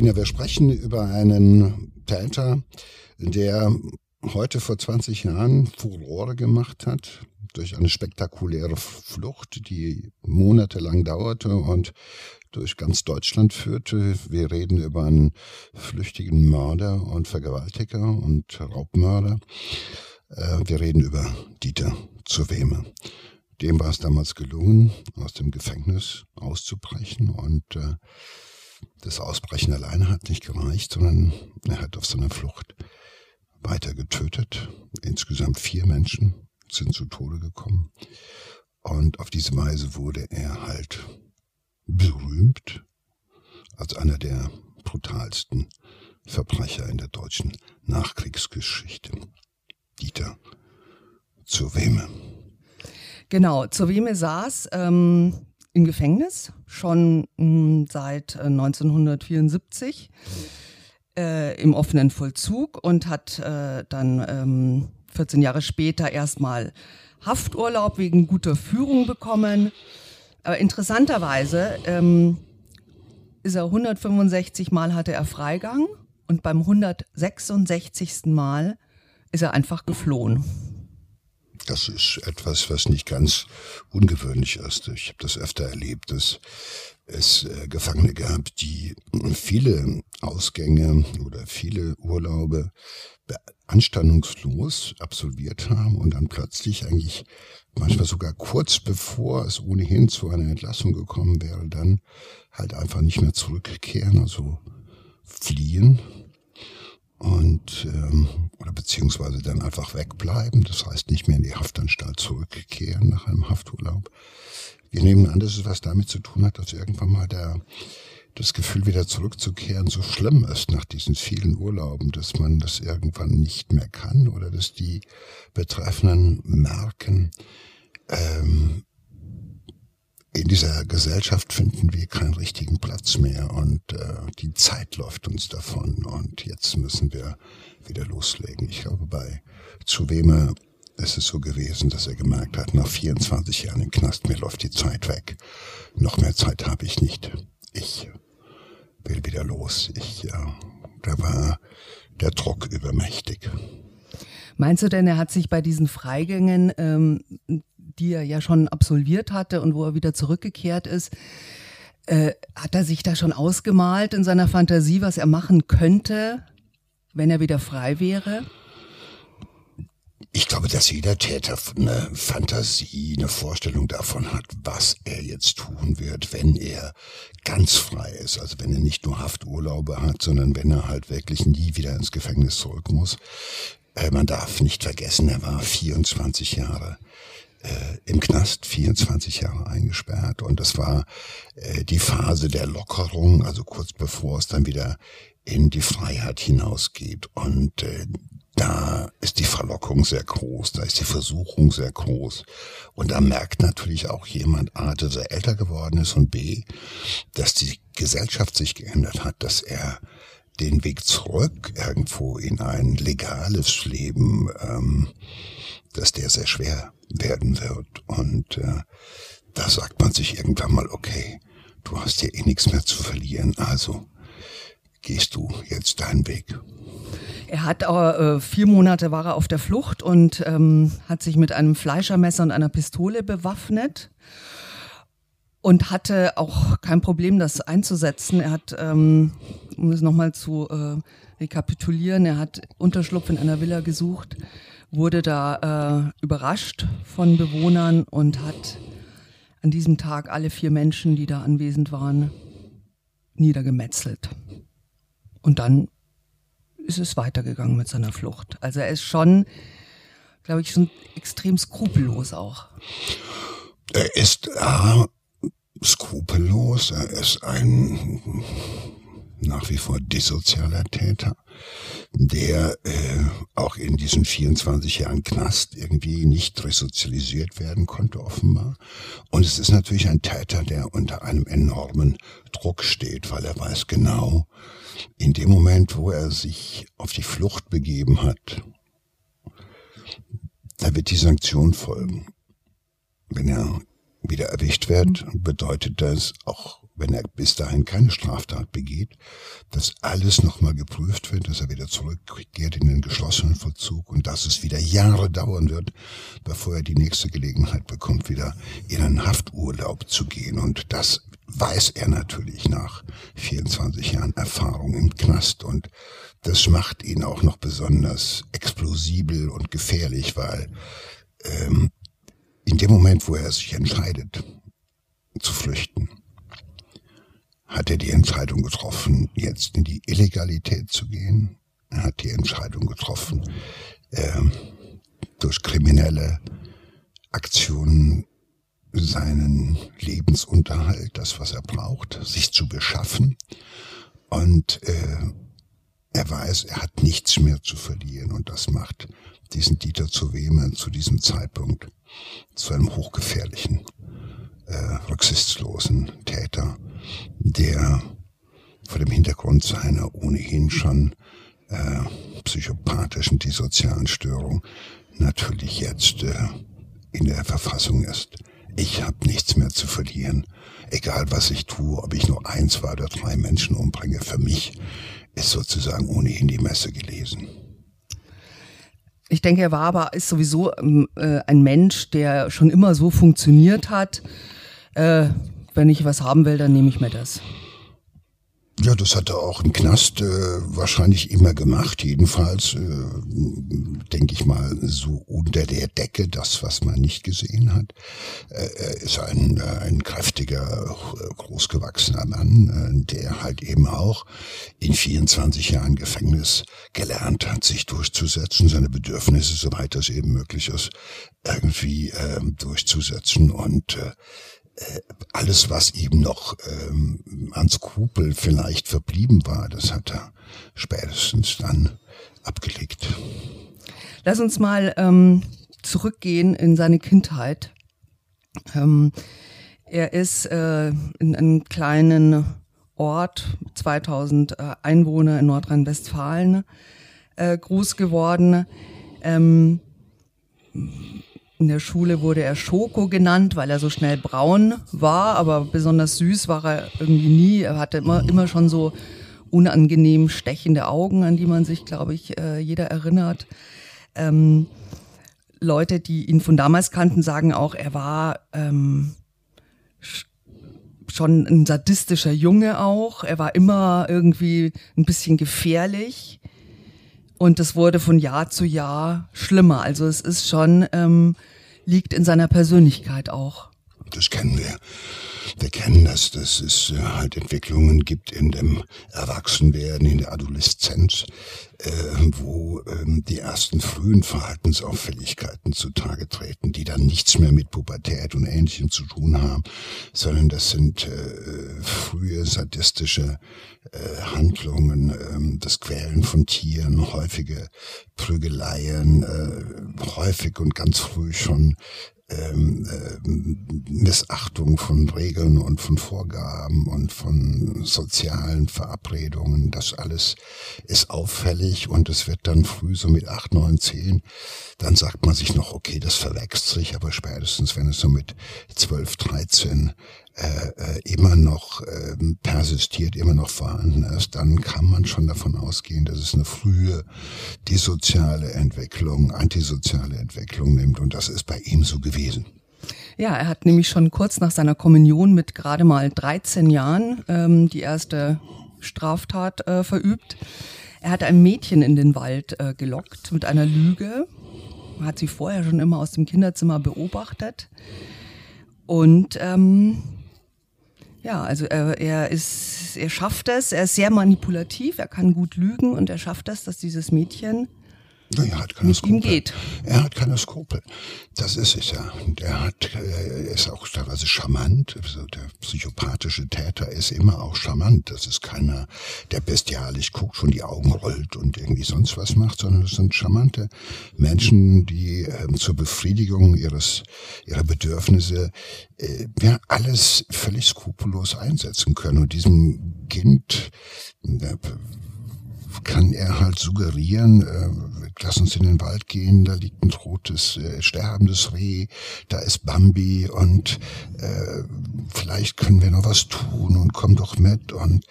Bettina, wir sprechen über einen Täter, der heute vor 20 Jahren Furore gemacht hat durch eine spektakuläre Flucht, die monatelang dauerte und durch ganz Deutschland führte. Wir reden über einen flüchtigen Mörder und Vergewaltiger und Raubmörder. Äh, wir reden über Dieter Zuweme. Dem war es damals gelungen, aus dem Gefängnis auszubrechen und äh, das Ausbrechen alleine hat nicht gereicht, sondern er hat auf seiner Flucht weiter getötet. Insgesamt vier Menschen sind zu Tode gekommen. Und auf diese Weise wurde er halt berühmt als einer der brutalsten Verbrecher in der deutschen Nachkriegsgeschichte. Dieter zur Weme. Genau, zur Weme saß ähm, im Gefängnis schon mh, hm, seit 1974 äh, äh, im offenen Vollzug und hat äh, dann ähm, 14 Jahre später erstmal Hafturlaub wegen guter Führung bekommen. Aber interessanterweise ähm, ist er 165 Mal hatte er Freigang und beim 166. Mal ist er einfach geflohen. Das ist etwas, was nicht ganz ungewöhnlich ist. Ich habe das öfter erlebt, dass es äh, Gefangene gab, die viele Ausgänge oder viele Urlaube anstandungslos absolviert haben und dann plötzlich eigentlich manchmal sogar kurz bevor es ohnehin zu einer Entlassung gekommen wäre, dann halt einfach nicht mehr zurückkehren, also fliehen und ähm, oder beziehungsweise dann einfach wegbleiben, das heißt nicht mehr in die Haftanstalt zurückkehren nach einem Hafturlaub. Wir nehmen an, dass es was damit zu tun hat, dass irgendwann mal der das Gefühl wieder zurückzukehren so schlimm ist nach diesen vielen Urlauben, dass man das irgendwann nicht mehr kann oder dass die Betreffenden merken, ähm, in dieser Gesellschaft finden wir keinen richtigen Platz mehr und äh, die Zeit läuft uns davon und jetzt müssen wir wieder loslegen. Ich glaube, bei Zuweme ist es so gewesen, dass er gemerkt hat, nach 24 Jahren im Knast, mir läuft die Zeit weg. Noch mehr Zeit habe ich nicht. Ich will wieder los. Ich, ja, da war der Druck übermächtig. Meinst du denn, er hat sich bei diesen Freigängen ähm, die er ja schon absolviert hatte und wo er wieder zurückgekehrt ist, äh, hat er sich da schon ausgemalt in seiner Fantasie, was er machen könnte, wenn er wieder frei wäre? Ich glaube, dass jeder Täter eine Fantasie, eine Vorstellung davon hat, was er jetzt tun wird, wenn er ganz frei ist. Also wenn er nicht nur Hafturlaube hat, sondern wenn er halt wirklich nie wieder ins Gefängnis zurück muss. Äh, man darf nicht vergessen, er war 24 Jahre äh, im Knast 24 Jahre eingesperrt und das war äh, die Phase der Lockerung, also kurz bevor es dann wieder in die Freiheit hinausgeht und äh, da ist die Verlockung sehr groß, da ist die Versuchung sehr groß. Und da merkt natürlich auch jemand, A, dass er älter geworden ist und B, dass die Gesellschaft sich geändert hat, dass er den Weg zurück irgendwo in ein legales Leben, ähm, dass der sehr schwer werden wird. Und äh, da sagt man sich irgendwann mal, okay, du hast hier eh nichts mehr zu verlieren, also gehst du jetzt deinen Weg. Er hat äh, vier Monate war er auf der Flucht und ähm, hat sich mit einem Fleischermesser und einer Pistole bewaffnet und hatte auch kein Problem, das einzusetzen. Er hat, ähm, um es nochmal zu äh, rekapitulieren, er hat Unterschlupf in einer Villa gesucht, wurde da äh, überrascht von Bewohnern und hat an diesem Tag alle vier Menschen, die da anwesend waren, niedergemetzelt. Und dann ist es weitergegangen mit seiner Flucht. Also er ist schon, glaube ich, schon extrem skrupellos auch. Er ist äh, skrupellos, er ist ein nach wie vor dissozialer Täter der äh, auch in diesen 24 Jahren Knast irgendwie nicht resozialisiert werden konnte, offenbar. Und es ist natürlich ein Täter, der unter einem enormen Druck steht, weil er weiß genau, in dem Moment, wo er sich auf die Flucht begeben hat, da wird die Sanktion folgen. Wenn er wieder erwischt wird, bedeutet das auch wenn er bis dahin keine Straftat begeht, dass alles nochmal geprüft wird, dass er wieder zurückkehrt in den geschlossenen Vollzug und dass es wieder Jahre dauern wird, bevor er die nächste Gelegenheit bekommt, wieder in einen Hafturlaub zu gehen. Und das weiß er natürlich nach 24 Jahren Erfahrung im Knast und das macht ihn auch noch besonders explosibel und gefährlich, weil ähm, in dem Moment, wo er sich entscheidet zu flüchten, hat er die Entscheidung getroffen, jetzt in die Illegalität zu gehen. Er hat die Entscheidung getroffen, äh, durch kriminelle Aktionen seinen Lebensunterhalt, das, was er braucht, sich zu beschaffen. Und äh, er weiß, er hat nichts mehr zu verlieren. Und das macht diesen Dieter zu Wehme zu diesem Zeitpunkt zu einem hochgefährlichen, äh, rücksichtslosen Täter der vor dem Hintergrund seiner ohnehin schon äh, psychopathischen, dissozialen Störung natürlich jetzt äh, in der Verfassung ist. Ich habe nichts mehr zu verlieren. Egal was ich tue, ob ich nur ein, zwei oder drei Menschen umbringe, für mich ist sozusagen ohnehin die Messe gelesen. Ich denke, er war aber, ist sowieso ähm, äh, ein Mensch, der schon immer so funktioniert hat. Äh, wenn ich was haben will, dann nehme ich mir das. Ja, das hat er auch im Knast äh, wahrscheinlich immer gemacht. Jedenfalls, äh, denke ich mal, so unter der Decke, das, was man nicht gesehen hat. Äh, er ist ein, äh, ein kräftiger, äh, großgewachsener Mann, äh, der halt eben auch in 24 Jahren Gefängnis gelernt hat, sich durchzusetzen, seine Bedürfnisse, soweit das eben möglich ist, irgendwie äh, durchzusetzen und äh, alles, was ihm noch ähm, an Skrupel vielleicht verblieben war, das hat er spätestens dann abgelegt. Lass uns mal ähm, zurückgehen in seine Kindheit. Ähm, er ist äh, in einem kleinen Ort, 2000 äh, Einwohner in Nordrhein-Westfalen, äh, groß geworden. Ähm, in der Schule wurde er Schoko genannt, weil er so schnell braun war, aber besonders süß war er irgendwie nie. Er hatte immer, immer schon so unangenehm stechende Augen, an die man sich, glaube ich, äh, jeder erinnert. Ähm, Leute, die ihn von damals kannten, sagen auch, er war ähm, schon ein sadistischer Junge auch. Er war immer irgendwie ein bisschen gefährlich. Und es wurde von Jahr zu Jahr schlimmer. Also es ist schon, ähm, liegt in seiner Persönlichkeit auch. Das kennen wir. Wir kennen das, dass es äh, halt Entwicklungen gibt in dem Erwachsenwerden, in der Adoleszenz, äh, wo ähm, die ersten frühen Verhaltensauffälligkeiten zutage treten, die dann nichts mehr mit Pubertät und Ähnlichem zu tun haben, sondern das sind äh, frühe sadistische äh, Handlungen, äh, das Quälen von Tieren, häufige Prügeleien, äh, häufig und ganz früh schon ähm, äh, Missachtung von Regeln und von Vorgaben und von sozialen Verabredungen. Das alles ist auffällig und es wird dann früh so mit acht, neun, zehn, dann sagt man sich noch, okay, das verwächst sich, aber spätestens, wenn es so mit zwölf, dreizehn äh, äh, immer noch äh, persistiert, immer noch vorhanden ist, dann kann man schon davon ausgehen, dass es eine frühe dissoziale Entwicklung, antisoziale Entwicklung nimmt. Und das ist bei ihm so gewesen. Ja, er hat nämlich schon kurz nach seiner Kommunion mit gerade mal 13 Jahren ähm, die erste Straftat äh, verübt. Er hat ein Mädchen in den Wald äh, gelockt mit einer Lüge. Hat sie vorher schon immer aus dem Kinderzimmer beobachtet. Und ähm, ja, also er, er ist, er schafft es, er ist sehr manipulativ, er kann gut lügen und er schafft es, dass dieses Mädchen er hat keine geht. Er hat keine Skrupel. Das ist es ja. Und er hat, er ist auch teilweise charmant. Also der psychopathische Täter ist immer auch charmant. Das ist keiner, der bestialisch guckt, schon die Augen rollt und irgendwie sonst was macht, sondern es sind charmante Menschen, die äh, zur Befriedigung ihres, ihrer Bedürfnisse äh, ja alles völlig skrupellos einsetzen können. Und diesem Kind, äh, kann er halt suggerieren, äh, lass uns in den Wald gehen, da liegt ein totes, äh, sterbendes Reh, da ist Bambi und äh, vielleicht können wir noch was tun und komm doch mit und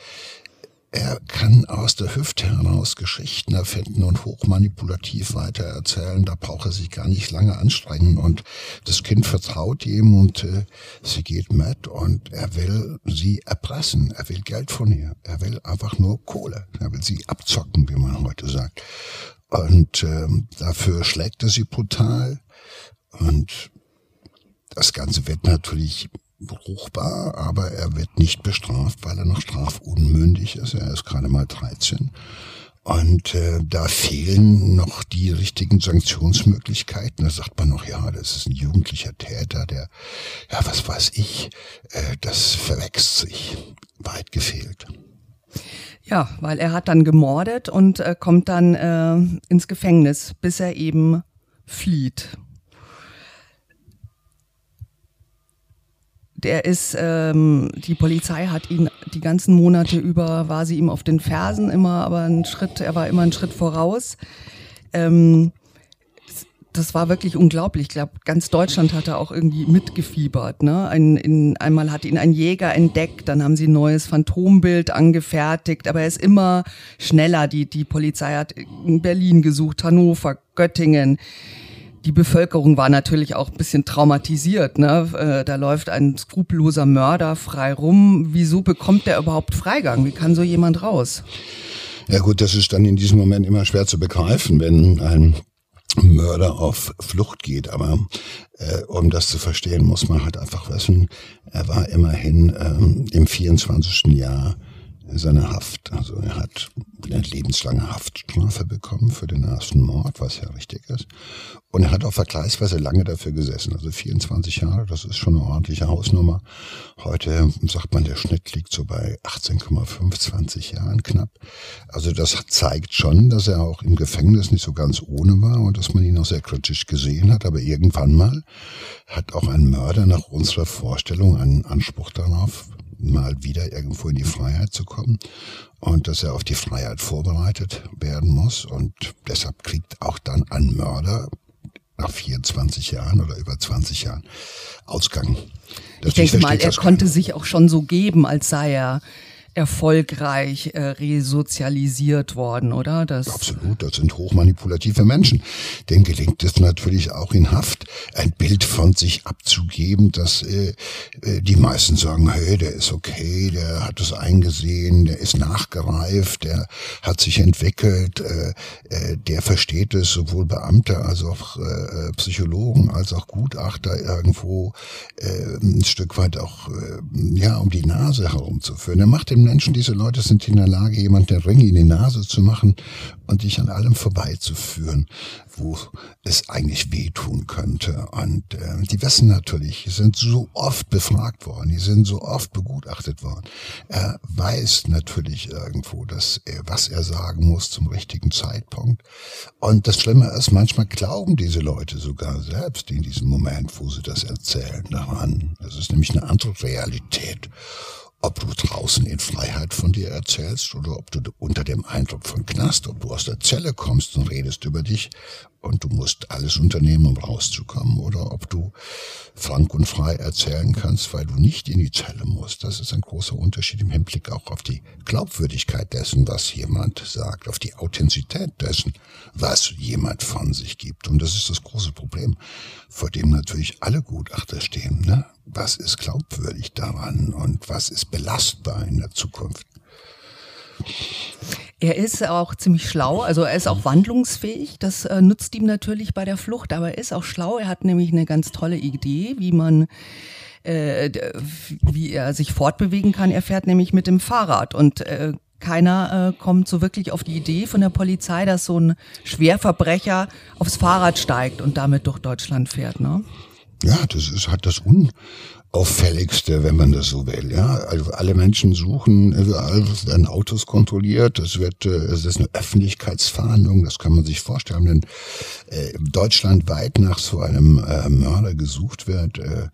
er kann aus der Hüfte heraus Geschichten erfinden und hochmanipulativ weitererzählen. Da braucht er sich gar nicht lange anstrengen. Und das Kind vertraut ihm und äh, sie geht mit und er will sie erpressen. Er will Geld von ihr. Er will einfach nur Kohle. Er will sie abzocken, wie man heute sagt. Und ähm, dafür schlägt er sie brutal. Und das Ganze wird natürlich bruchbar, aber er wird nicht bestraft, weil er noch strafunmündig ist. Er ist gerade mal 13. Und äh, da fehlen noch die richtigen Sanktionsmöglichkeiten. Da sagt man noch, ja, das ist ein jugendlicher Täter, der, ja, was weiß ich, äh, das verwechselt sich. Weit gefehlt. Ja, weil er hat dann gemordet und äh, kommt dann äh, ins Gefängnis, bis er eben flieht. der ist, ähm, die Polizei hat ihn die ganzen Monate über, war sie ihm auf den Fersen immer, aber ein Schritt, er war immer einen Schritt voraus. Ähm, das war wirklich unglaublich. Ich glaube, ganz Deutschland hatte auch irgendwie mitgefiebert. Ne? Ein, in, einmal hat ihn ein Jäger entdeckt, dann haben sie ein neues Phantombild angefertigt, aber er ist immer schneller. Die, die Polizei hat in Berlin gesucht, Hannover, Göttingen die Bevölkerung war natürlich auch ein bisschen traumatisiert. Ne? Äh, da läuft ein skrupelloser Mörder frei rum. Wieso bekommt der überhaupt Freigang? Wie kann so jemand raus? Ja gut, das ist dann in diesem Moment immer schwer zu begreifen, wenn ein Mörder auf Flucht geht. Aber äh, um das zu verstehen, muss man halt einfach wissen, er war immerhin ähm, im 24. Jahr seine Haft. Also er hat eine lebenslange Haftstrafe bekommen für den ersten Mord, was ja richtig ist. Und er hat auch vergleichsweise lange dafür gesessen. Also 24 Jahre, das ist schon eine ordentliche Hausnummer. Heute sagt man, der Schnitt liegt so bei 18,5, 20 Jahren knapp. Also das zeigt schon, dass er auch im Gefängnis nicht so ganz ohne war und dass man ihn auch sehr kritisch gesehen hat. Aber irgendwann mal hat auch ein Mörder nach unserer Vorstellung einen Anspruch darauf, mal wieder irgendwo in die Freiheit zu kommen und dass er auf die Freiheit vorbereitet werden muss und deshalb kriegt auch dann ein Mörder nach 24 Jahren oder über 20 Jahren Ausgang. Das ich denke mal, er konnte sich auch schon so geben, als sei er erfolgreich äh, resozialisiert worden, oder? Das Absolut, das sind hochmanipulative Menschen. Denen gelingt es natürlich auch in Haft, ein Bild von sich abzugeben, dass äh, äh, die meisten sagen, hey, der ist okay, der hat es eingesehen, der ist nachgereift, der hat sich entwickelt, äh, äh, der versteht es, sowohl Beamte als auch äh, Psychologen als auch Gutachter irgendwo äh, ein Stück weit auch äh, ja um die Nase herumzuführen. Er macht den Menschen, diese Leute sind in der Lage, jemand der Ringe in die Nase zu machen und dich an allem vorbeizuführen, wo es eigentlich wehtun könnte. Und äh, die wissen natürlich, die sind so oft befragt worden, die sind so oft begutachtet worden. Er weiß natürlich irgendwo, dass er, was er sagen muss zum richtigen Zeitpunkt. Und das Schlimme ist, manchmal glauben diese Leute sogar selbst in diesem Moment, wo sie das erzählen, daran. Das ist nämlich eine andere Realität ob du draußen in Freiheit von dir erzählst oder ob du unter dem Eindruck von Knast, ob du aus der Zelle kommst und redest über dich und du musst alles unternehmen, um rauszukommen, oder ob du frank und frei erzählen kannst, weil du nicht in die Zelle musst. Das ist ein großer Unterschied im Hinblick auch auf die Glaubwürdigkeit dessen, was jemand sagt, auf die Authentizität dessen, was jemand von sich gibt. Und das ist das große Problem, vor dem natürlich alle Gutachter stehen. Ne? Was ist glaubwürdig daran und was ist belastbar in der Zukunft? Er ist auch ziemlich schlau, also er ist auch wandlungsfähig. Das äh, nutzt ihm natürlich bei der Flucht, aber er ist auch schlau. Er hat nämlich eine ganz tolle Idee, wie man äh, wie er sich fortbewegen kann. Er fährt nämlich mit dem Fahrrad und äh, keiner äh, kommt so wirklich auf die Idee von der Polizei, dass so ein Schwerverbrecher aufs Fahrrad steigt und damit durch Deutschland fährt. Ne? Ja, das ist, hat das un, auffälligste, wenn man das so will. Ja, also alle Menschen suchen, überall werden Autos kontrolliert. Es wird, äh, es ist eine Öffentlichkeitsfahndung. Das kann man sich vorstellen, wenn äh, deutschlandweit nach so einem äh, Mörder gesucht wird. Äh,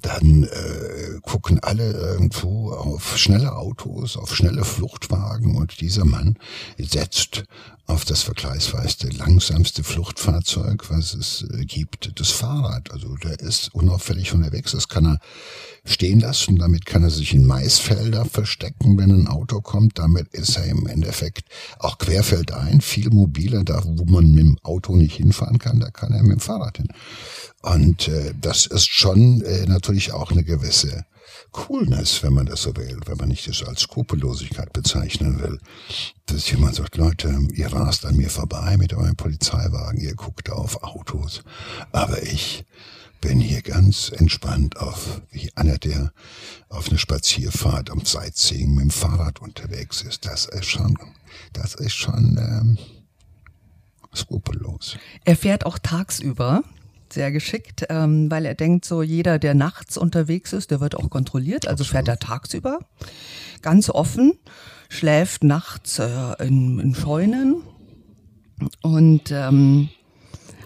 dann äh, gucken alle irgendwo auf schnelle Autos, auf schnelle Fluchtwagen und dieser Mann setzt auf das vergleichsweise langsamste Fluchtfahrzeug, was es äh, gibt, das Fahrrad. Also der ist unauffällig unterwegs, das kann er stehen lassen, damit kann er sich in Maisfelder verstecken, wenn ein Auto kommt. Damit ist er im Endeffekt auch querfeldein, viel mobiler, da wo man mit dem Auto nicht hinfahren kann, da kann er mit dem Fahrrad hin. Und äh, das ist schon äh, natürlich auch eine gewisse Coolness, wenn man das so will, wenn man nicht das als Skrupellosigkeit bezeichnen will. Dass jemand sagt, Leute, ihr rast an mir vorbei mit eurem Polizeiwagen, ihr guckt auf Autos, aber ich bin hier ganz entspannt auf, wie einer, der auf eine Spazierfahrt am Sightseeing mit dem Fahrrad unterwegs ist. Das ist schon, das ist schon ähm, skrupellos. Er fährt auch tagsüber sehr geschickt, ähm, weil er denkt, so jeder, der nachts unterwegs ist, der wird auch kontrolliert. Also fährt er tagsüber ganz offen, schläft nachts äh, in, in Scheunen und ähm,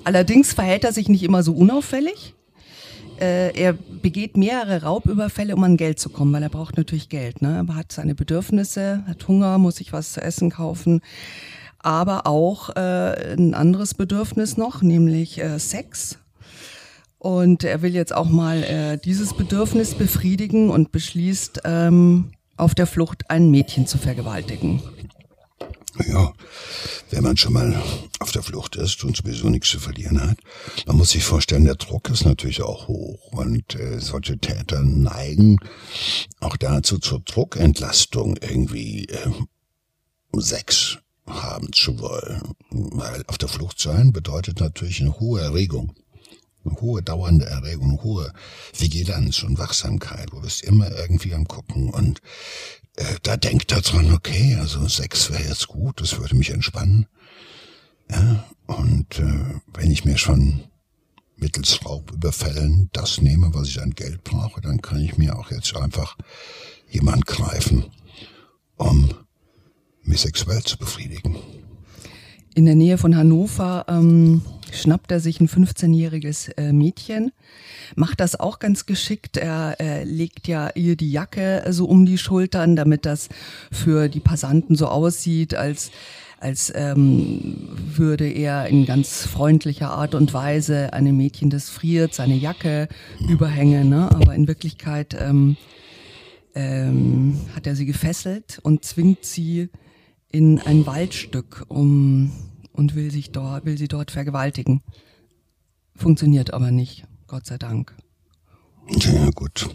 allerdings verhält er sich nicht immer so unauffällig. Äh, er begeht mehrere Raubüberfälle, um an Geld zu kommen, weil er braucht natürlich Geld. Ne? Er hat seine Bedürfnisse, hat Hunger, muss sich was zu essen kaufen aber auch äh, ein anderes Bedürfnis noch, nämlich äh, Sex. Und er will jetzt auch mal äh, dieses Bedürfnis befriedigen und beschließt, ähm, auf der Flucht ein Mädchen zu vergewaltigen. Ja, wenn man schon mal auf der Flucht ist und sowieso nichts zu verlieren hat, man muss sich vorstellen, der Druck ist natürlich auch hoch und äh, solche Täter neigen auch dazu zur Druckentlastung irgendwie äh, Sex haben zu wollen. Weil auf der Flucht sein bedeutet natürlich eine hohe Erregung eine hohe dauernde Erregung, eine hohe Vigilanz und Wachsamkeit. Du bist immer irgendwie am Gucken und äh, da denkt er dran, okay, also Sex wäre jetzt gut, das würde mich entspannen. Ja, und äh, wenn ich mir schon mittels Raubüberfällen das nehme, was ich an Geld brauche, dann kann ich mir auch jetzt einfach jemand greifen, um mich sexuell zu befriedigen. In der Nähe von Hannover ähm, schnappt er sich ein 15-jähriges äh, Mädchen, macht das auch ganz geschickt. Er äh, legt ja ihr die Jacke so um die Schultern, damit das für die Passanten so aussieht, als als ähm, würde er in ganz freundlicher Art und Weise einem Mädchen, das friert, seine Jacke überhängen. Ne? Aber in Wirklichkeit ähm, ähm, hat er sie gefesselt und zwingt sie in ein Waldstück, um und will sich dort, will sie dort vergewaltigen. Funktioniert aber nicht, Gott sei Dank. Ja, gut.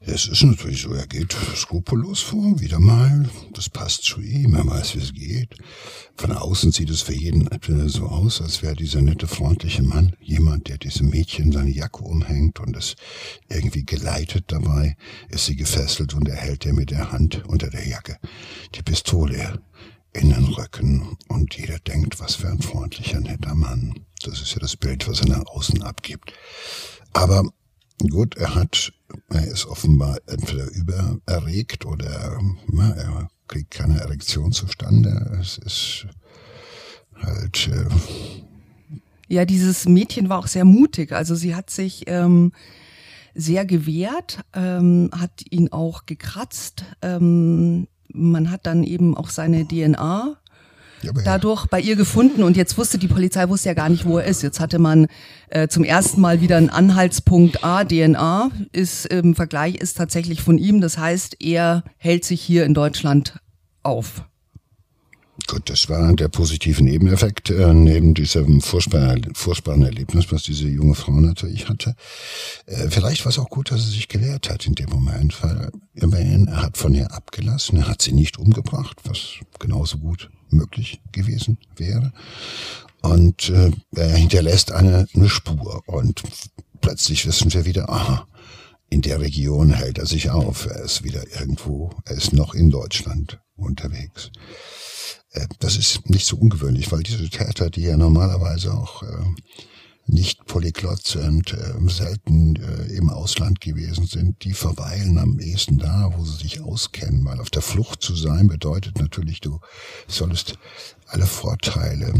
Es ist natürlich so, er geht skrupellos vor, wieder mal. Das passt zu ihm, er weiß, wie es geht. Von außen sieht es für jeden so aus, als wäre dieser nette, freundliche Mann jemand, der diesem Mädchen seine Jacke umhängt und es irgendwie geleitet dabei, ist sie gefesselt und er hält ihr mit der Hand unter der Jacke die Pistole in den Rücken und jeder denkt, was für ein freundlicher, netter Mann. Das ist ja das Bild, was er nach außen abgibt. Aber gut, er hat, er ist offenbar entweder übererregt oder na, er kriegt keine Erektion zustande. Es ist halt. Äh ja, dieses Mädchen war auch sehr mutig. Also sie hat sich ähm, sehr gewehrt, ähm, hat ihn auch gekratzt. Ähm, man hat dann eben auch seine DNA ja, dadurch bei ihr gefunden und jetzt wusste die Polizei wusste ja gar nicht, wo er ist. Jetzt hatte man äh, zum ersten Mal wieder einen Anhaltspunkt A, DNA ist im Vergleich ist tatsächlich von ihm. Das heißt, er hält sich hier in Deutschland auf. Gut, das war der positive Nebeneffekt äh, neben diesem furchtbaren, furchtbaren Erlebnis, was diese junge Frau natürlich hatte. Äh, vielleicht war es auch gut, dass sie sich gelehrt hat in dem Moment, weil immerhin, er hat von ihr abgelassen, er hat sie nicht umgebracht, was genauso gut möglich gewesen wäre. Und äh, er hinterlässt eine, eine Spur und plötzlich wissen wir wieder, aha, in der Region hält er sich auf, er ist wieder irgendwo, er ist noch in Deutschland unterwegs. Äh, das ist nicht so ungewöhnlich, weil diese Täter, die ja normalerweise auch äh, nicht polyglott sind, äh, selten im Ausland gewesen sind, die verweilen am ehesten da, wo sie sich auskennen, weil auf der Flucht zu sein bedeutet natürlich, du solltest alle Vorteile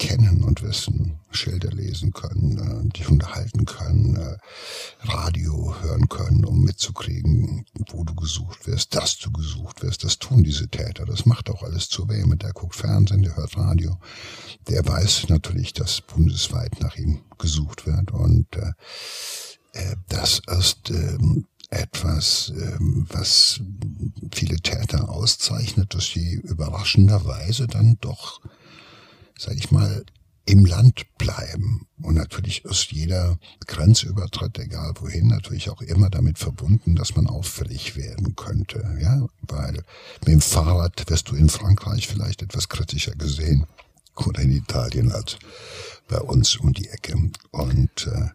kennen und wissen, Schilder lesen können, äh, dich unterhalten können, äh, Radio hören können, um mitzukriegen, wo du gesucht wirst, dass du gesucht wirst. Das tun diese Täter. Das macht auch alles zu weh. Der guckt Fernsehen, der hört Radio. Der weiß natürlich, dass bundesweit nach ihm gesucht wird. Und äh, äh das ist ähm, etwas, ähm, was viele Täter auszeichnet, dass sie überraschenderweise dann doch sag ich mal, im Land bleiben. Und natürlich ist jeder Grenzübertritt, egal wohin, natürlich auch immer damit verbunden, dass man auffällig werden könnte. Ja, weil mit dem Fahrrad wirst du in Frankreich vielleicht etwas kritischer gesehen oder in Italien als bei uns um die Ecke. Und äh,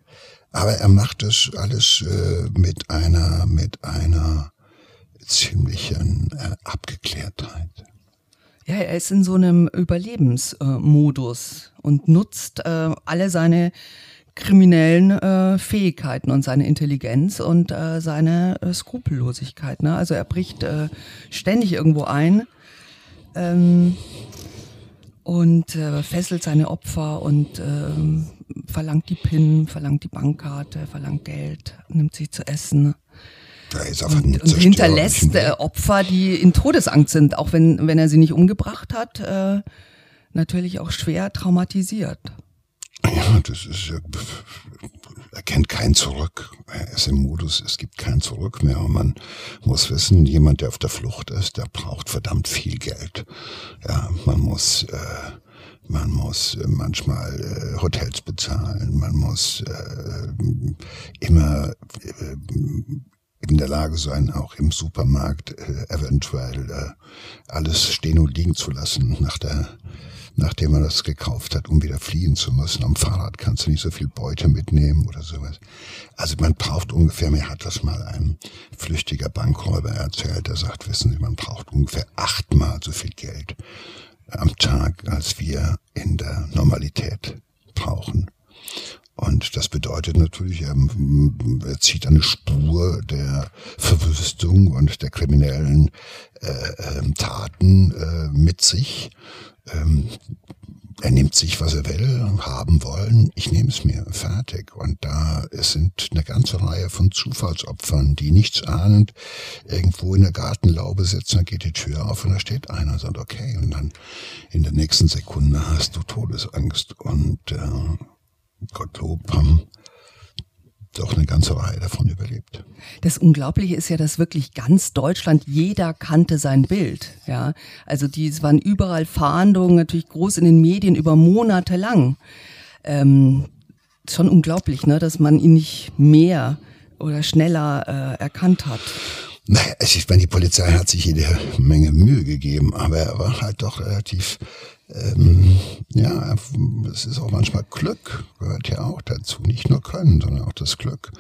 aber er macht es alles äh, mit einer mit einer ziemlichen äh, Abgeklärtheit. Ja, er ist in so einem Überlebensmodus und nutzt äh, alle seine kriminellen äh, Fähigkeiten und seine Intelligenz und äh, seine äh, Skrupellosigkeit. Ne? Also er bricht äh, ständig irgendwo ein ähm, und äh, fesselt seine Opfer und äh, verlangt die PIN, verlangt die Bankkarte, verlangt Geld, nimmt sie zu essen. Und, und hinterlässt äh, Opfer, die in Todesangst sind, auch wenn, wenn er sie nicht umgebracht hat, äh, natürlich auch schwer traumatisiert. Ja, das ist, er kennt kein Zurück. Er ist im Modus, es gibt kein Zurück mehr. Und man muss wissen, jemand, der auf der Flucht ist, der braucht verdammt viel Geld. Ja, man muss, äh, man muss manchmal äh, Hotels bezahlen, man muss äh, immer äh, in der Lage sein, auch im Supermarkt äh, eventuell äh, alles stehen und liegen zu lassen, nach der, nachdem man das gekauft hat, um wieder fliehen zu müssen. Am Fahrrad kannst du nicht so viel Beute mitnehmen oder sowas. Also man braucht ungefähr, mir hat das mal ein flüchtiger Bankräuber erzählt, der sagt, wissen Sie, man braucht ungefähr achtmal so viel Geld am Tag, als wir in der Normalität brauchen. Und das bedeutet natürlich, er, er zieht eine Spur der Verwüstung und der kriminellen äh, äh, Taten äh, mit sich. Ähm, er nimmt sich, was er will, haben wollen. Ich nehme es mir, fertig. Und da es sind eine ganze Reihe von Zufallsopfern, die nichts ahnend irgendwo in der Gartenlaube sitzen, dann geht die Tür auf und da steht einer und sagt, okay. Und dann in der nächsten Sekunde hast du Todesangst. Und äh, Gottlob haben doch eine ganze Reihe davon überlebt. Das Unglaubliche ist ja, dass wirklich ganz Deutschland, jeder kannte sein Bild. Ja, also die, es waren überall Fahndungen, natürlich groß in den Medien über Monate lang. Ähm, schon unglaublich, ne, dass man ihn nicht mehr oder schneller äh, erkannt hat. Naja, ich meine, die Polizei hat sich jede Menge Mühe gegeben, aber er war halt doch relativ ähm, ja, es ist auch manchmal Glück, gehört ja auch dazu. Nicht nur Können, sondern auch das Glück,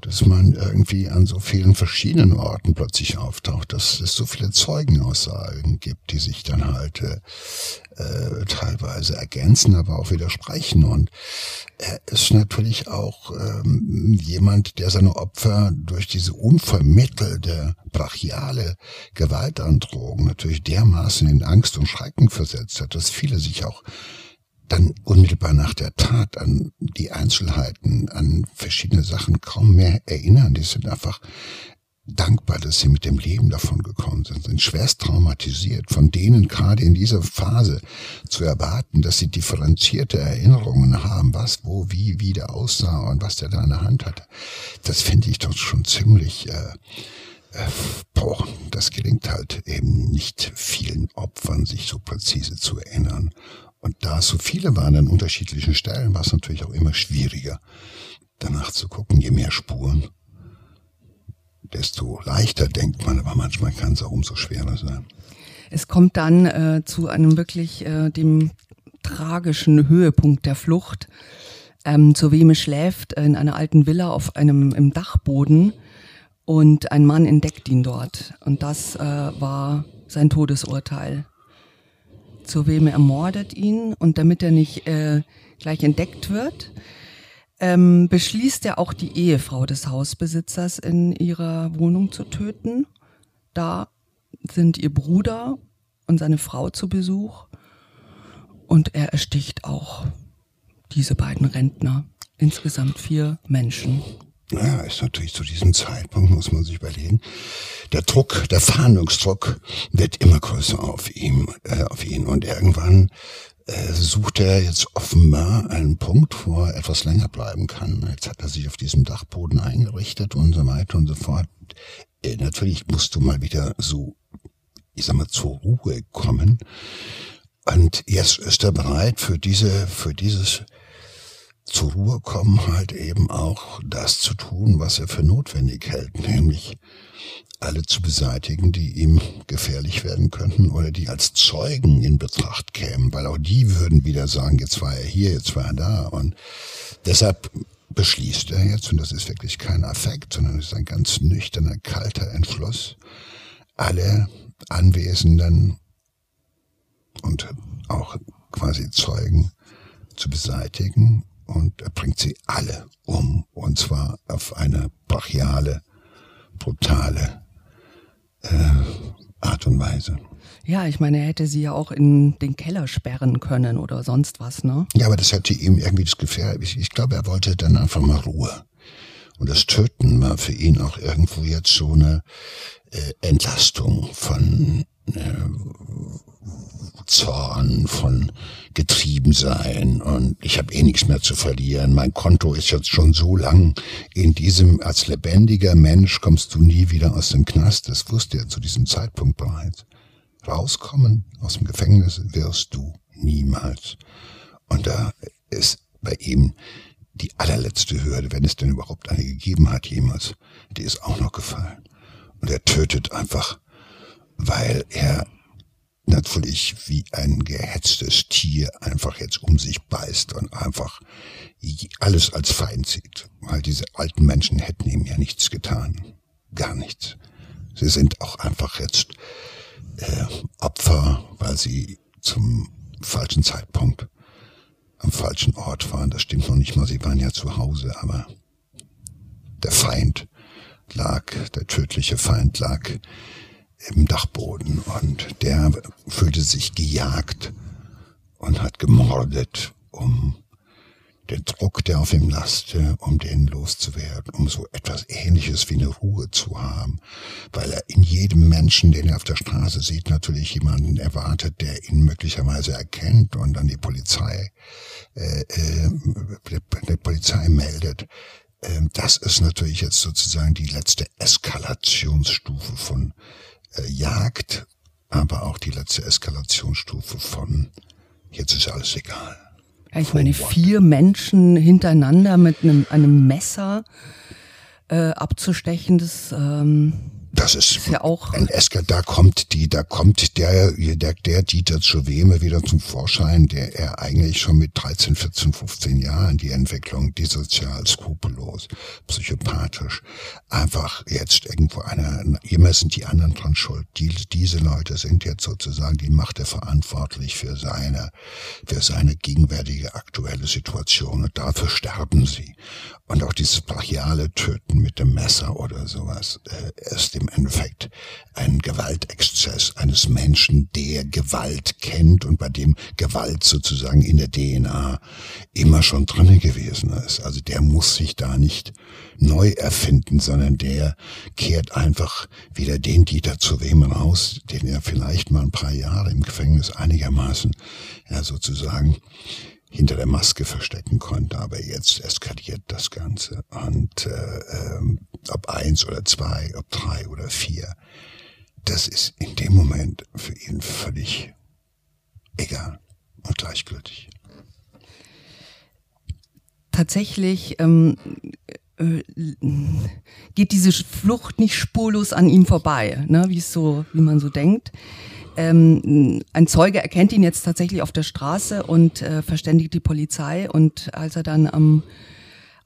dass man irgendwie an so vielen verschiedenen Orten plötzlich auftaucht, dass es so viele Zeugenaussagen gibt, die sich dann halt äh, teilweise ergänzen, aber auch widersprechen. Und er ist natürlich auch ähm, jemand, der seine Opfer durch diese unvermittelte, brachiale Gewaltandrohung natürlich dermaßen in Angst und Schrecken versetzt hat, dass viele sich auch dann unmittelbar nach der Tat an die Einzelheiten, an verschiedene Sachen kaum mehr erinnern. Die sind einfach dankbar, dass sie mit dem Leben davon gekommen sind, sind schwerst traumatisiert. Von denen gerade in dieser Phase zu erwarten, dass sie differenzierte Erinnerungen haben, was, wo, wie, wie der aussah und was der da in der Hand hatte, das finde ich doch schon ziemlich, äh, äh, boah, das gelingt halt eben nicht vielen Opfern, sich so präzise zu erinnern. Und da es so viele waren an unterschiedlichen Stellen, war es natürlich auch immer schwieriger, danach zu gucken, je mehr Spuren desto leichter denkt man, aber manchmal kann es auch umso schwerer sein. Es kommt dann äh, zu einem wirklich äh, dem tragischen Höhepunkt der Flucht. Ähm, zur Weme schläft in einer alten Villa auf einem im Dachboden und ein Mann entdeckt ihn dort. Und das äh, war sein Todesurteil. Zur Weme ermordet ihn und damit er nicht äh, gleich entdeckt wird, ähm, beschließt er auch die Ehefrau des Hausbesitzers in ihrer Wohnung zu töten. Da sind ihr Bruder und seine Frau zu Besuch und er ersticht auch diese beiden Rentner. Insgesamt vier Menschen. Ja, ist natürlich zu diesem Zeitpunkt, muss man sich überlegen, der Druck, der Fahndungsdruck wird immer größer auf ihm, äh, auf ihn. Und irgendwann sucht er jetzt offenbar einen Punkt, wo er etwas länger bleiben kann. Jetzt hat er sich auf diesem Dachboden eingerichtet und so weiter und so fort. Äh, natürlich musst du mal wieder so, ich sag mal, zur Ruhe kommen. Und jetzt ist er bereit für diese, für dieses zur Ruhe kommen, halt eben auch das zu tun, was er für notwendig hält, nämlich alle zu beseitigen, die ihm gefährlich werden könnten oder die als Zeugen in Betracht kämen, weil auch die würden wieder sagen, jetzt war er hier, jetzt war er da. Und deshalb beschließt er jetzt, und das ist wirklich kein Affekt, sondern es ist ein ganz nüchterner, kalter Entschluss, alle Anwesenden und auch quasi Zeugen zu beseitigen. Und er bringt sie alle um und zwar auf eine brachiale, brutale äh, Art und Weise. Ja, ich meine, er hätte sie ja auch in den Keller sperren können oder sonst was, ne? Ja, aber das hätte ihm irgendwie das Gefähr. Ich, ich glaube, er wollte dann einfach mal Ruhe. Und das Töten war für ihn auch irgendwo jetzt so eine äh, Entlastung von äh, Zorn, von Getriebensein und ich habe eh nichts mehr zu verlieren. Mein Konto ist jetzt schon so lang. In diesem, als lebendiger Mensch kommst du nie wieder aus dem Knast. Das wusste er zu diesem Zeitpunkt bereits. Rauskommen aus dem Gefängnis wirst du niemals. Und da ist bei ihm die allerletzte Hürde, wenn es denn überhaupt eine gegeben hat jemals, die ist auch noch gefallen. Und er tötet einfach, weil er natürlich wie ein gehetztes Tier einfach jetzt um sich beißt und einfach alles als Feind sieht. Weil diese alten Menschen hätten ihm ja nichts getan. Gar nichts. Sie sind auch einfach jetzt äh, Opfer, weil sie zum falschen Zeitpunkt am falschen Ort waren. Das stimmt noch nicht mal, sie waren ja zu Hause, aber der Feind lag, der tödliche Feind lag im Dachboden und der fühlte sich gejagt und hat gemordet, um den Druck, der auf ihm lasste, um den loszuwerden, um so etwas ähnliches wie eine Ruhe zu haben, weil er in jedem Menschen, den er auf der Straße sieht, natürlich jemanden erwartet, der ihn möglicherweise erkennt und dann die Polizei, äh, äh, der Polizei meldet. Äh, das ist natürlich jetzt sozusagen die letzte Eskalationsstufe von äh, Jagd, aber auch die letzte Eskalationsstufe von jetzt ist alles egal. Ja, ich meine, vier Menschen hintereinander mit einem, einem Messer äh, abzustechen, das ähm, das ist, ist ja auch ein Esker, da kommt die, da kommt der, der, der Dieter zur Weme wieder zum Vorschein, der er eigentlich schon mit 13, 14, 15 Jahren die Entwicklung, die sozial skrupellos, psychopathisch, einfach jetzt irgendwo einer, immer sind die anderen dran schuld. Die, diese Leute sind jetzt sozusagen, die macht er verantwortlich für seine, für seine gegenwärtige aktuelle Situation und dafür sterben sie. Und auch dieses brachiale Töten mit dem Messer oder sowas äh, ist im Endeffekt ein Gewaltexzess eines Menschen, der Gewalt kennt und bei dem Gewalt sozusagen in der DNA immer schon drinne gewesen ist. Also der muss sich da nicht neu erfinden, sondern der kehrt einfach wieder den Dieter zu wem raus, den er vielleicht mal ein paar Jahre im Gefängnis einigermaßen ja sozusagen hinter der Maske verstecken konnte, aber jetzt eskaliert das Ganze. Und äh, äh, ob eins oder zwei, ob drei oder vier, das ist in dem Moment für ihn völlig egal und gleichgültig. Tatsächlich ähm, äh, geht diese Flucht nicht spurlos an ihm vorbei, ne? so, wie man so denkt. Ähm, ein Zeuge erkennt ihn jetzt tatsächlich auf der Straße und äh, verständigt die Polizei. Und als er dann am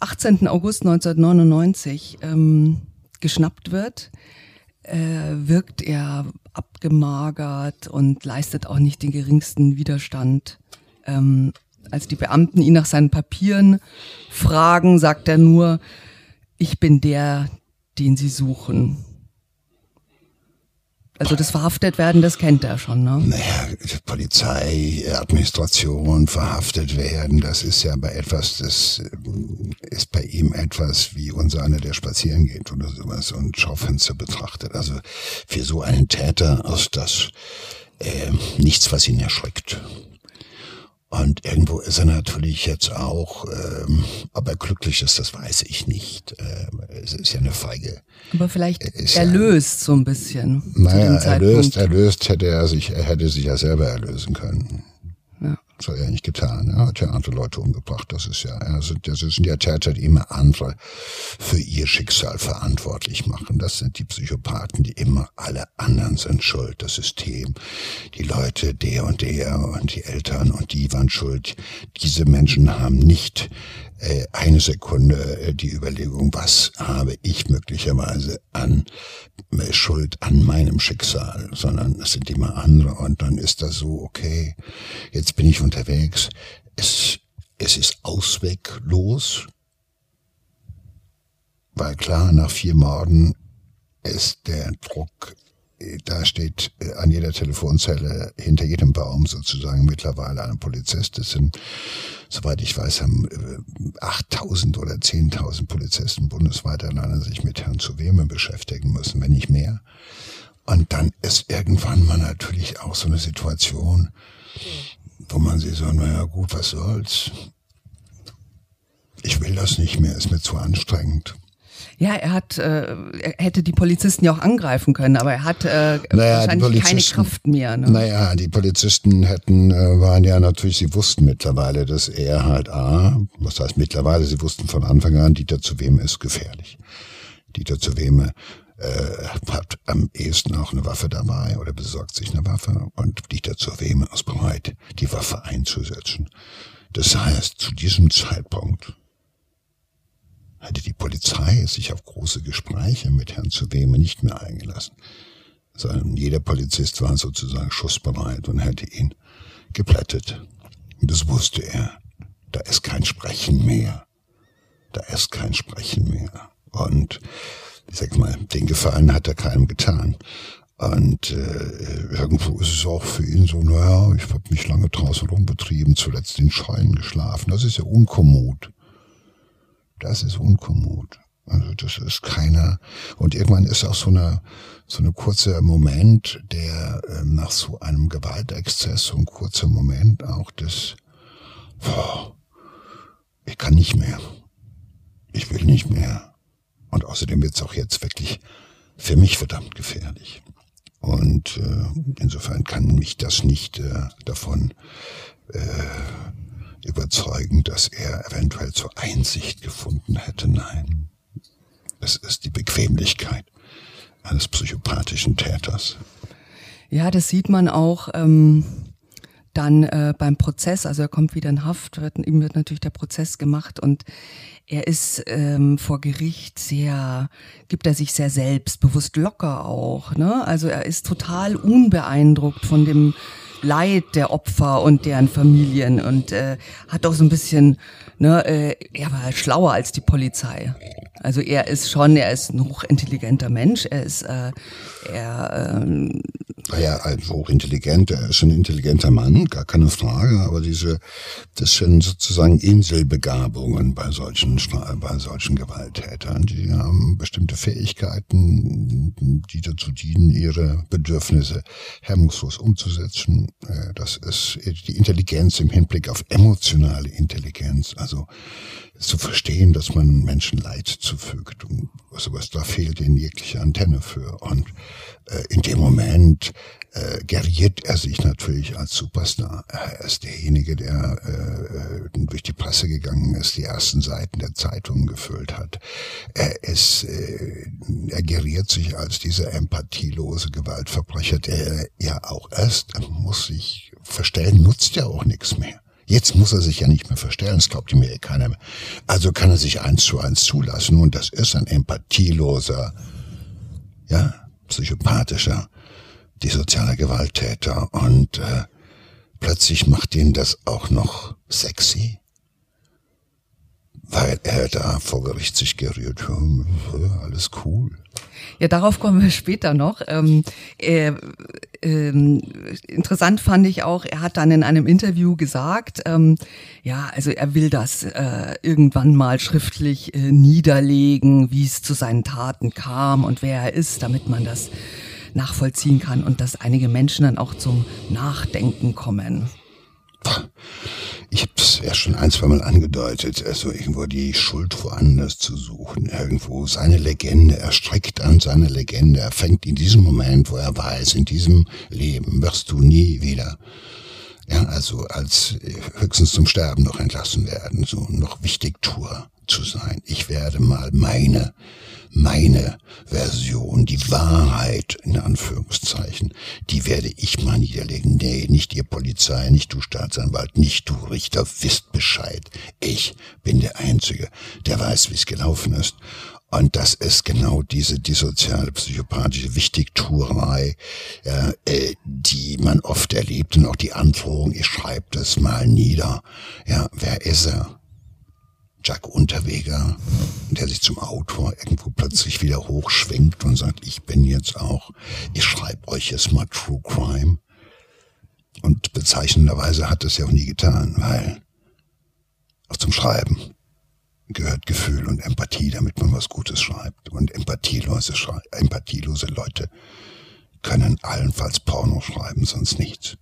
18. August 1999 ähm, geschnappt wird, äh, wirkt er abgemagert und leistet auch nicht den geringsten Widerstand. Ähm, als die Beamten ihn nach seinen Papieren fragen, sagt er nur, ich bin der, den sie suchen. Also das verhaftet werden, das kennt er schon, ne? Naja, Polizei, Administration, verhaftet werden, das ist ja bei etwas, das äh, ist bei ihm etwas wie unser einer, der spazieren geht oder sowas und Schaufenster betrachtet. Also für so einen Täter ist das äh, nichts, was ihn erschreckt. Und irgendwo ist er natürlich jetzt auch, ähm, ob er glücklich ist, das weiß ich nicht. Ähm, es ist ja eine Feige. Aber vielleicht erlöst ja, so ein bisschen. Naja, erlöst, erlöst hätte er sich, er hätte sich ja selber erlösen können. Das hat er nicht getan. Er hat ja andere Leute umgebracht. Das ist ja, also das sind ja Täter, die immer andere für ihr Schicksal verantwortlich machen. Das sind die Psychopathen, die immer alle anderen sind schuld. Das System, die Leute, der und der und die Eltern und die waren schuld. Diese Menschen haben nicht eine Sekunde äh, die Überlegung, was habe ich möglicherweise an äh, Schuld an meinem Schicksal, sondern es sind immer andere und dann ist das so, okay, jetzt bin ich unterwegs, es, es ist ausweglos, weil klar, nach vier Morden ist der Druck da steht äh, an jeder Telefonzelle hinter jedem Baum sozusagen mittlerweile ein Polizist. Das sind, soweit ich weiß, haben 8000 äh, oder 10.000 Polizisten bundesweit alleine sich mit Herrn Zuweme beschäftigen müssen, wenn nicht mehr. Und dann ist irgendwann mal natürlich auch so eine Situation, wo man sich so, naja gut, was soll's? Ich will das nicht mehr, ist mir zu anstrengend. Ja, er hat, äh, er hätte die Polizisten ja auch angreifen können, aber er hat äh, naja, wahrscheinlich keine Kraft mehr. Ne? Naja, die Polizisten hätten, äh, waren ja natürlich, sie wussten mittlerweile, dass er halt A, was heißt mittlerweile, sie wussten von Anfang an, Dieter zu wem ist gefährlich. Dieter zu wem äh, hat am ehesten auch eine Waffe dabei oder besorgt sich eine Waffe und Dieter zu wem ist bereit, die Waffe einzusetzen. Das heißt, zu diesem Zeitpunkt hatte die Polizei sich auf große Gespräche mit Herrn Zuweme nicht mehr eingelassen, sondern jeder Polizist war sozusagen schussbereit und hätte ihn geplättet. Und das wusste er. Da ist kein Sprechen mehr. Da ist kein Sprechen mehr. Und ich sag mal, den Gefallen hat er keinem getan. Und äh, irgendwo ist es auch für ihn so, naja, ich habe mich lange draußen rumbetrieben, zuletzt in Scheinen geschlafen. Das ist ja unkommod das ist unkommod. Also das ist keiner. Und irgendwann ist auch so eine so eine kurze Moment, der äh, nach so einem Gewaltexzess, so ein kurzer Moment auch des, boah, ich kann nicht mehr, ich will nicht mehr. Und außerdem wird es auch jetzt wirklich für mich verdammt gefährlich. Und äh, insofern kann mich das nicht äh, davon äh, überzeugen, dass er eventuell zur Einsicht gefunden hätte. Nein, es ist die Bequemlichkeit eines psychopathischen Täters. Ja, das sieht man auch ähm, dann äh, beim Prozess. Also er kommt wieder in Haft, wird, ihm wird natürlich der Prozess gemacht und er ist ähm, vor Gericht sehr, gibt er sich sehr selbstbewusst locker auch. Ne? Also er ist total unbeeindruckt von dem Leid der Opfer und deren Familien und äh, hat auch so ein bisschen, ne, äh, er war schlauer als die Polizei. Also er ist schon, er ist ein hochintelligenter Mensch, er ist, äh, er ähm, naja, ein hochintelligent, er ist ein intelligenter Mann, gar keine Frage, aber diese, das sind sozusagen Inselbegabungen bei solchen, bei solchen Gewalttätern. Die haben bestimmte Fähigkeiten, die dazu dienen, ihre Bedürfnisse hemmungslos umzusetzen. Äh, das ist die Intelligenz im Hinblick auf emotionale Intelligenz, also zu verstehen, dass man Menschen Leid zufügt und sowas, da fehlt ihnen jegliche Antenne für. Und äh, in dem Moment äh, geriert er sich natürlich als Superstar. Er ist derjenige, der äh, durch die Presse gegangen ist, die ersten Seiten der Zeitungen gefüllt hat. Er ist, äh, er geriert sich als dieser empathielose Gewaltverbrecher, der ja auch erst, er muss sich verstellen, nutzt ja auch nichts mehr. Jetzt muss er sich ja nicht mehr verstellen, das glaubt ihm ja keiner mehr. Also kann er sich eins zu eins zulassen und das ist ein empathieloser, ja, psychopathischer, dissozialer Gewalttäter und äh, plötzlich macht ihn das auch noch sexy weil er da vor Gericht sich gerührt hat. Alles cool. Ja, darauf kommen wir später noch. Ähm, äh, äh, interessant fand ich auch, er hat dann in einem Interview gesagt, ähm, ja, also er will das äh, irgendwann mal schriftlich äh, niederlegen, wie es zu seinen Taten kam und wer er ist, damit man das nachvollziehen kann und dass einige Menschen dann auch zum Nachdenken kommen. Ich habe es ja schon ein, zwei Mal angedeutet, also irgendwo die Schuld woanders zu suchen, irgendwo seine Legende, er streckt an seine Legende, er fängt in diesem Moment, wo er weiß, in diesem Leben wirst du nie wieder, ja, also als höchstens zum Sterben noch entlassen werden, so noch Wichtigtour zu sein. Ich werde mal meine meine Version, die Wahrheit in Anführungszeichen, die werde ich mal niederlegen. Nee, nicht ihr Polizei, nicht du Staatsanwalt, nicht du Richter, wisst Bescheid. Ich bin der Einzige, der weiß, wie es gelaufen ist. Und das ist genau diese dissoziale, psychopathische Wichtigtuerei, äh, die man oft erlebt und auch die Androhung, ich schreibe das mal nieder. Ja, wer ist er? Jack Unterweger, der sich zum Autor irgendwo plötzlich wieder hochschwingt und sagt, ich bin jetzt auch, ich schreibe euch jetzt mal True Crime. Und bezeichnenderweise hat das ja auch nie getan, weil auch zum Schreiben gehört Gefühl und Empathie, damit man was Gutes schreibt. Und empathielose, Schrei empathielose Leute können allenfalls Porno schreiben, sonst nichts.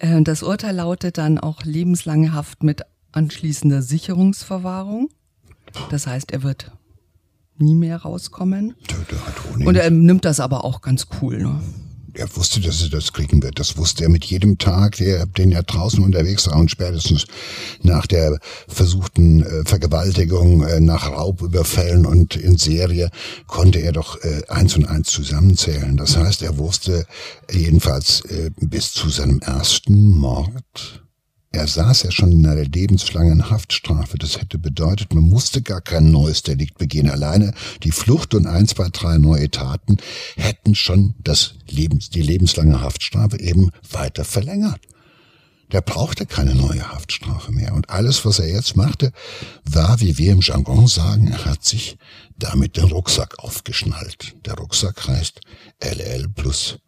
Äh, das Urteil lautet dann auch lebenslange Haft mit anschließender Sicherungsverwahrung. Das heißt, er wird nie mehr rauskommen. Und er nimmt das aber auch ganz cool. Ne? Er wusste, dass er das kriegen wird. Das wusste er mit jedem Tag, den er draußen unterwegs war und spätestens nach der versuchten äh, Vergewaltigung, äh, nach Raubüberfällen und in Serie konnte er doch äh, eins und eins zusammenzählen. Das heißt, er wusste jedenfalls bis zu seinem ersten Mord, er saß ja schon in einer lebenslangen Haftstrafe. Das hätte bedeutet, man musste gar kein neues Delikt begehen. Alleine die Flucht und ein, zwei, drei neue Taten hätten schon das Lebens, die lebenslange Haftstrafe eben weiter verlängert. Der brauchte keine neue Haftstrafe mehr. Und alles, was er jetzt machte, war, wie wir im Jargon sagen, er hat sich damit den Rucksack aufgeschnallt. Der Rucksack heißt LL plus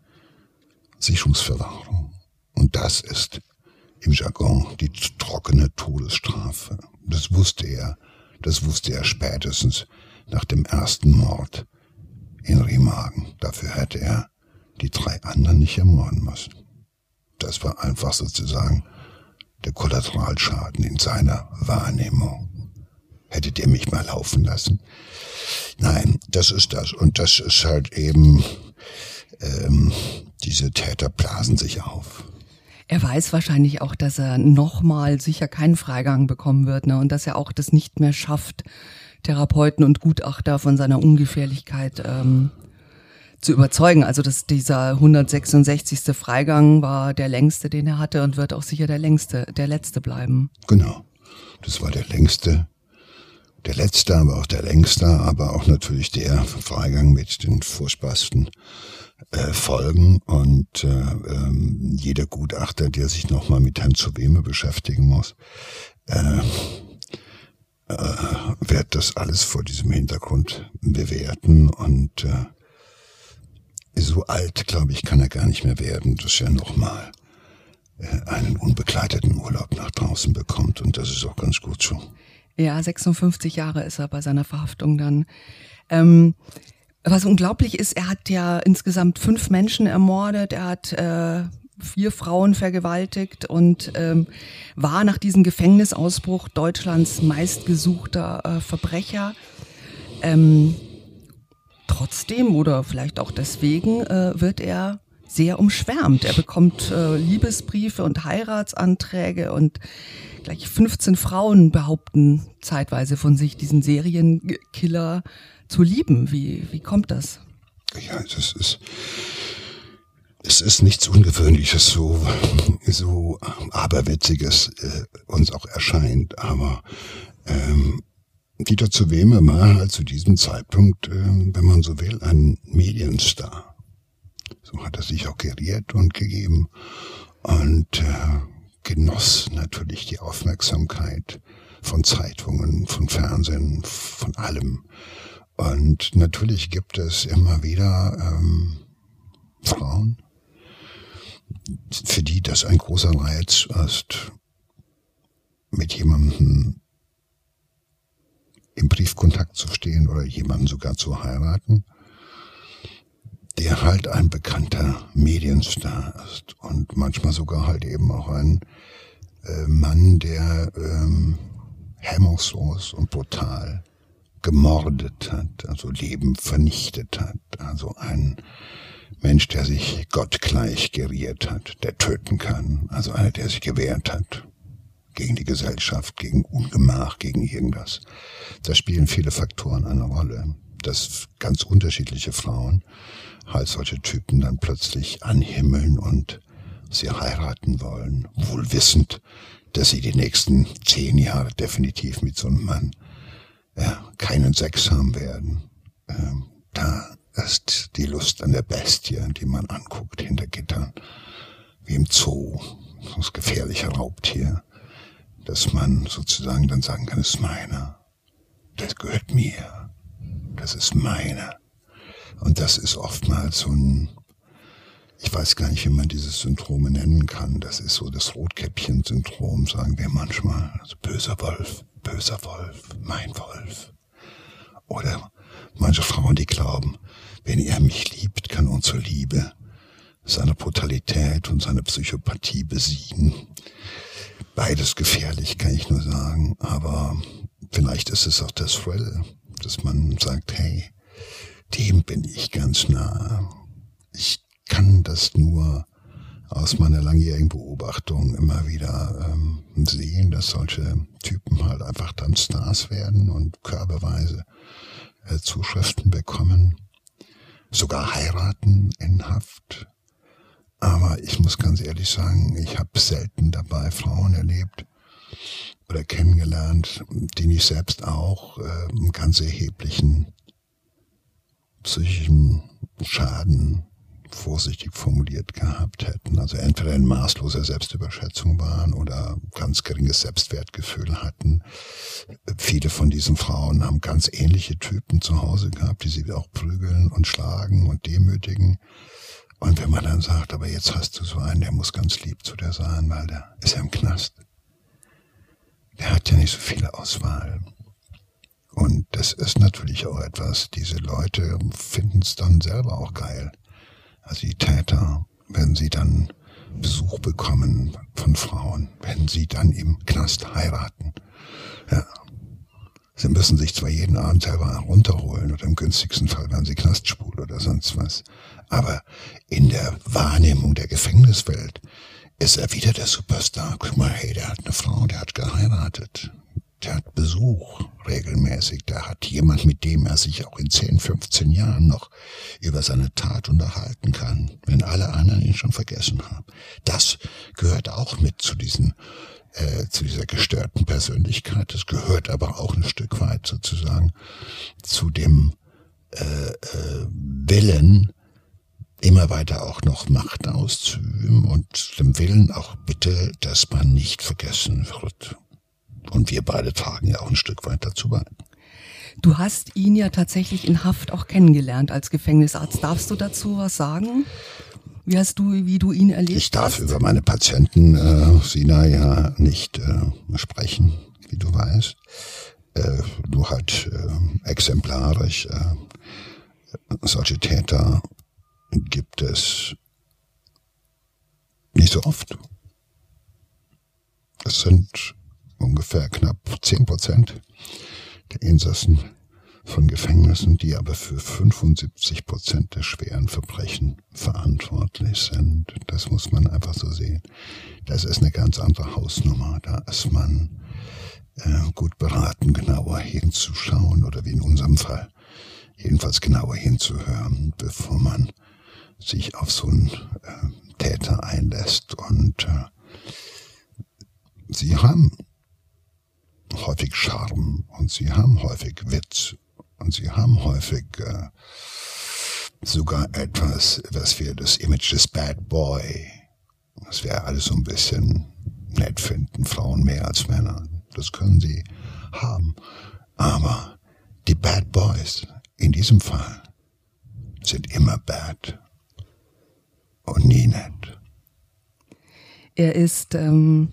Sicherungsverwahrung. Und das ist im Jargon die trockene Todesstrafe. Das wusste er, das wusste er spätestens nach dem ersten Mord in Remagen. Dafür hätte er die drei anderen nicht ermorden müssen. Das war einfach sozusagen der Kollateralschaden in seiner Wahrnehmung. Hättet ihr mich mal laufen lassen? Nein, das ist das. Und das ist halt eben, ähm, diese Täter blasen sich auf. Er weiß wahrscheinlich auch, dass er nochmal sicher keinen Freigang bekommen wird ne? und dass er auch das nicht mehr schafft, Therapeuten und Gutachter von seiner Ungefährlichkeit ähm, zu überzeugen. Also dass dieser 166. Freigang war der längste, den er hatte und wird auch sicher der längste, der letzte bleiben. Genau. Das war der längste, der letzte, aber auch der längste, aber auch natürlich der Freigang mit den furchtbarsten äh, folgen und äh, ähm, jeder Gutachter, der sich nochmal mit Herrn Zuweme beschäftigen muss, äh, äh, wird das alles vor diesem Hintergrund bewerten und äh, so alt, glaube ich, kann er gar nicht mehr werden, dass er nochmal äh, einen unbegleiteten Urlaub nach draußen bekommt und das ist auch ganz gut so. Ja, 56 Jahre ist er bei seiner Verhaftung dann. Ähm, was unglaublich ist, er hat ja insgesamt fünf Menschen ermordet, er hat äh, vier Frauen vergewaltigt und ähm, war nach diesem Gefängnisausbruch Deutschlands meistgesuchter äh, Verbrecher. Ähm, trotzdem oder vielleicht auch deswegen äh, wird er sehr umschwärmt. Er bekommt äh, Liebesbriefe und Heiratsanträge und gleich 15 Frauen behaupten zeitweise von sich, diesen Serienkiller zu lieben? Wie, wie kommt das? Ja, das ist, es ist nichts Ungewöhnliches, so, so Aberwitziges äh, uns auch erscheint, aber ähm, Dieter zu Wehme war halt zu diesem Zeitpunkt, äh, wenn man so will, ein Medienstar. So hat er sich auch geriert und gegeben und äh, genoss natürlich die Aufmerksamkeit von Zeitungen, von Fernsehen, von allem. Und natürlich gibt es immer wieder ähm, Frauen, für die das ein großer Reiz ist, mit jemandem im Briefkontakt zu stehen oder jemanden sogar zu heiraten, der halt ein bekannter Medienstar ist und manchmal sogar halt eben auch ein äh, Mann, der ähm, hemmungslos und brutal gemordet hat, also Leben vernichtet hat, also ein Mensch, der sich gottgleich geriert hat, der töten kann, also einer, der sich gewehrt hat gegen die Gesellschaft, gegen Ungemach, gegen irgendwas. Da spielen viele Faktoren eine Rolle, dass ganz unterschiedliche Frauen halt solche Typen dann plötzlich anhimmeln und sie heiraten wollen, wohl wissend, dass sie die nächsten zehn Jahre definitiv mit so einem Mann ja, keinen Sex haben werden. Ähm, da ist die Lust an der Bestie, die man anguckt hinter Gittern, wie im Zoo, das gefährliche Raubtier, dass man sozusagen dann sagen kann, das ist meiner, das gehört mir, das ist meiner. Und das ist oftmals so ein, ich weiß gar nicht, wie man dieses Syndrom nennen kann. Das ist so das Rotkäppchen-Syndrom, sagen wir manchmal. Also böser Wolf, böser Wolf, mein Wolf. Oder manche Frauen, die glauben, wenn er mich liebt, kann unsere Liebe seine Brutalität und seine Psychopathie besiegen. Beides gefährlich, kann ich nur sagen. Aber vielleicht ist es auch das Thrill, dass man sagt, hey, dem bin ich ganz nah. Ich kann das nur aus meiner langjährigen Beobachtung immer wieder ähm, sehen, dass solche Typen halt einfach dann Stars werden und körperweise äh, Zuschriften bekommen, sogar heiraten in Haft. Aber ich muss ganz ehrlich sagen, ich habe selten dabei Frauen erlebt oder kennengelernt, denen ich selbst auch äh, ganz erheblichen psychischen Schaden vorsichtig formuliert gehabt hätten. Also entweder in maßloser Selbstüberschätzung waren oder ganz geringes Selbstwertgefühl hatten. Viele von diesen Frauen haben ganz ähnliche Typen zu Hause gehabt, die sie auch prügeln und schlagen und demütigen. Und wenn man dann sagt, aber jetzt hast du so einen, der muss ganz lieb zu dir sein, weil der ist ja im Knast. Der hat ja nicht so viele Auswahl. Und das ist natürlich auch etwas, diese Leute finden es dann selber auch geil. Also die Täter, wenn sie dann Besuch bekommen von Frauen, wenn sie dann im Knast heiraten. Ja. Sie müssen sich zwar jeden Abend selber runterholen oder im günstigsten Fall werden sie Knastspul oder sonst was. Aber in der Wahrnehmung der Gefängniswelt ist er wieder der Superstar. Guck mal, hey, der hat eine Frau, der hat geheiratet der hat Besuch regelmäßig, der hat jemand, mit dem er sich auch in 10, 15 Jahren noch über seine Tat unterhalten kann, wenn alle anderen ihn schon vergessen haben. Das gehört auch mit zu diesen äh, zu dieser gestörten Persönlichkeit. Das gehört aber auch ein Stück weit sozusagen zu dem äh, äh, Willen, immer weiter auch noch Macht auszuüben und dem Willen auch bitte, dass man nicht vergessen wird. Und wir beide tragen ja auch ein Stück weit dazu bei. Du hast ihn ja tatsächlich in Haft auch kennengelernt als Gefängnisarzt. Darfst du dazu was sagen? Wie hast du, wie du ihn erlebt? Ich darf hast? über meine Patienten, äh, Sina, ja nicht äh, sprechen, wie du weißt. Äh, nur halt äh, exemplarisch. Äh, solche Täter gibt es nicht so oft. Es sind ungefähr knapp 10 Prozent der Insassen von Gefängnissen, die aber für 75 Prozent der schweren Verbrechen verantwortlich sind. Das muss man einfach so sehen. Das ist eine ganz andere Hausnummer. Da ist man äh, gut beraten, genauer hinzuschauen oder wie in unserem Fall jedenfalls genauer hinzuhören, bevor man sich auf so einen äh, Täter einlässt. Und äh, sie haben häufig Charme und sie haben häufig Witz und sie haben häufig äh, sogar etwas, was wir das Image des Bad Boy, was wir alles so ein bisschen nett finden, Frauen mehr als Männer. Das können sie haben. Aber die Bad Boys in diesem Fall sind immer bad und nie nett. Er ist ähm,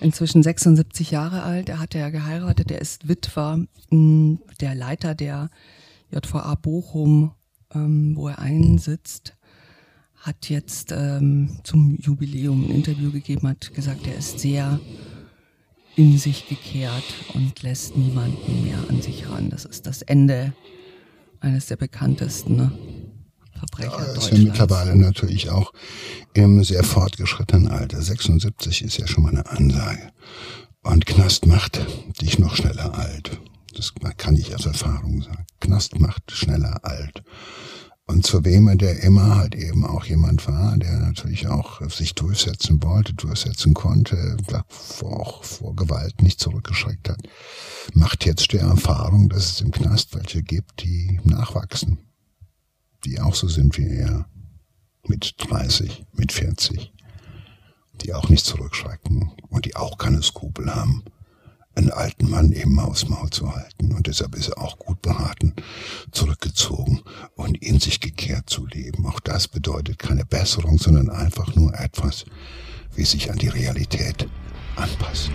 inzwischen 76 Jahre alt. Er hat ja geheiratet. Er ist Witwer, mh, der Leiter der JVA Bochum, ähm, wo er einsitzt, hat jetzt ähm, zum Jubiläum ein Interview gegeben, hat gesagt, er ist sehr in sich gekehrt und lässt niemanden mehr an sich ran. Das ist das Ende eines der bekanntesten ne? Verbrecher ja, ist ja mittlerweile natürlich auch im sehr fortgeschrittenen Alter. 76 ist ja schon mal eine Ansage. Und Knast macht dich noch schneller alt. Das kann ich aus Erfahrung sagen. Knast macht schneller alt. Und zu wem der immer halt eben auch jemand war, der natürlich auch sich durchsetzen wollte, durchsetzen konnte, auch vor Gewalt nicht zurückgeschreckt hat, macht jetzt die Erfahrung, dass es im Knast welche gibt, die nachwachsen, die auch so sind wie er, mit 30, mit 40, die auch nicht zurückschrecken und die auch keine Skrupel haben einen alten Mann eben aufs Maul zu halten. Und deshalb ist er auch gut beraten, zurückgezogen und in sich gekehrt zu leben. Auch das bedeutet keine Besserung, sondern einfach nur etwas, wie sich an die Realität anpassen.